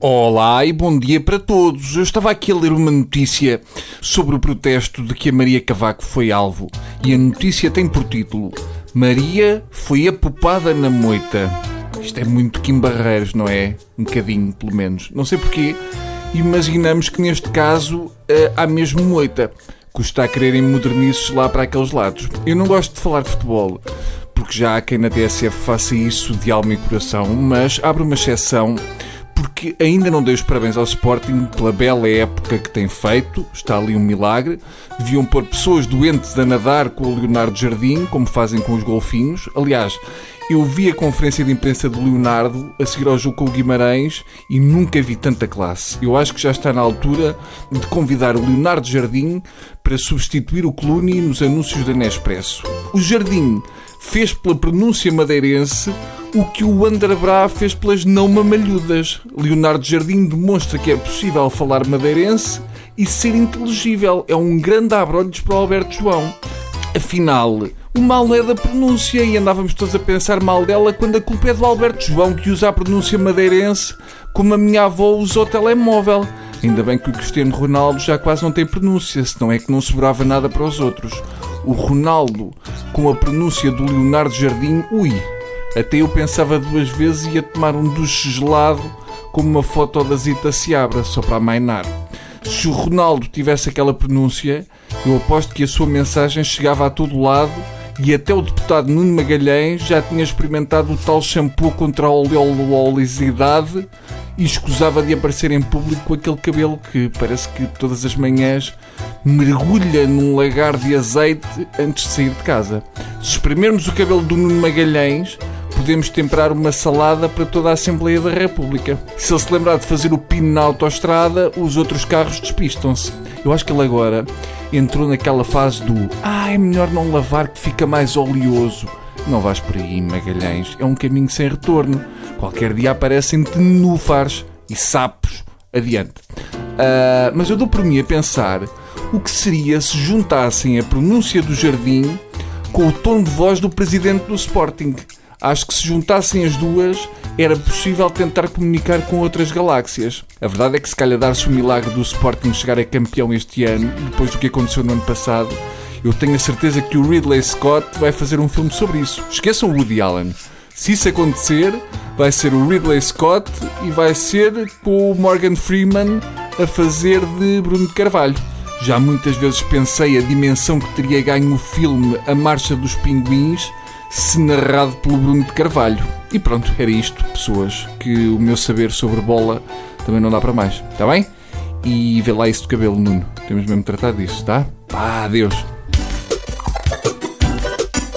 Olá e bom dia para todos. Eu estava aqui a ler uma notícia sobre o protesto de que a Maria Cavaco foi alvo. E a notícia tem por título Maria foi apopada na moita. Isto é muito Kim Barreiros, não é? Um bocadinho, pelo menos. Não sei porquê. Imaginamos que neste caso eh, há mesmo moita. Custa a quererem modernices lá para aqueles lados. Eu não gosto de falar de futebol, porque já há quem na TSF faça isso de alma e coração, mas abre uma exceção porque ainda não dei os parabéns ao Sporting pela bela época que tem feito, está ali um milagre. Deviam pôr pessoas doentes a nadar com o Leonardo Jardim, como fazem com os golfinhos. Aliás, eu vi a conferência de imprensa do Leonardo a seguir ao jogo com o Guimarães e nunca vi tanta classe. Eu acho que já está na altura de convidar o Leonardo Jardim para substituir o Clooney nos anúncios da Nespresso. O Jardim fez pela pronúncia madeirense o que o Anderbrá fez pelas não mamalhudas. Leonardo Jardim demonstra que é possível falar madeirense e ser inteligível. É um grande abrolhos para o Alberto João. Afinal, o mal não é da pronúncia e andávamos todos a pensar mal dela quando a culpa é do Alberto João que usa a pronúncia madeirense como a minha avó usou o telemóvel. Ainda bem que o Cristiano Ronaldo já quase não tem pronúncia, senão é que não sobrava nada para os outros. O Ronaldo, com a pronúncia do Leonardo Jardim, ui, até eu pensava duas vezes e ia tomar um duche gelado com uma foto da Zita Seabra, só para amainar. Se o Ronaldo tivesse aquela pronúncia, eu aposto que a sua mensagem chegava a todo lado e até o deputado Nuno Magalhães já tinha experimentado o tal shampoo contra a oleosidade e escusava de aparecer em público com aquele cabelo que parece que todas as manhãs mergulha num lagar de azeite antes de sair de casa. Se espremermos o cabelo do Nuno Magalhães, podemos temperar uma salada para toda a Assembleia da República. Se ele se lembrar de fazer o pino na autoestrada, os outros carros despistam-se. Eu acho que ele agora entrou naquela fase do ah, é melhor não lavar que fica mais oleoso. Não vais por aí, Magalhães. É um caminho sem retorno. Qualquer dia aparecem-te e sapos. Adiante. Uh, mas eu dou por mim a pensar o que seria se juntassem a pronúncia do jardim com o tom de voz do presidente do Sporting. Acho que se juntassem as duas, era possível tentar comunicar com outras galáxias. A verdade é que se calhar dar-se o milagre do Sporting chegar a campeão este ano, depois do que aconteceu no ano passado, eu tenho a certeza que o Ridley Scott vai fazer um filme sobre isso. Esqueçam o Woody Allen. Se isso acontecer, vai ser o Ridley Scott e vai ser com o Morgan Freeman a fazer de Bruno de Carvalho. Já muitas vezes pensei a dimensão que teria ganho o filme A Marcha dos Pinguins se narrado pelo Bruno de Carvalho. E pronto, era isto, pessoas, que o meu saber sobre bola também não dá para mais, está bem? E vê lá isso do cabelo, Nuno. Temos mesmo de tratar disso, tá? Pá, adeus.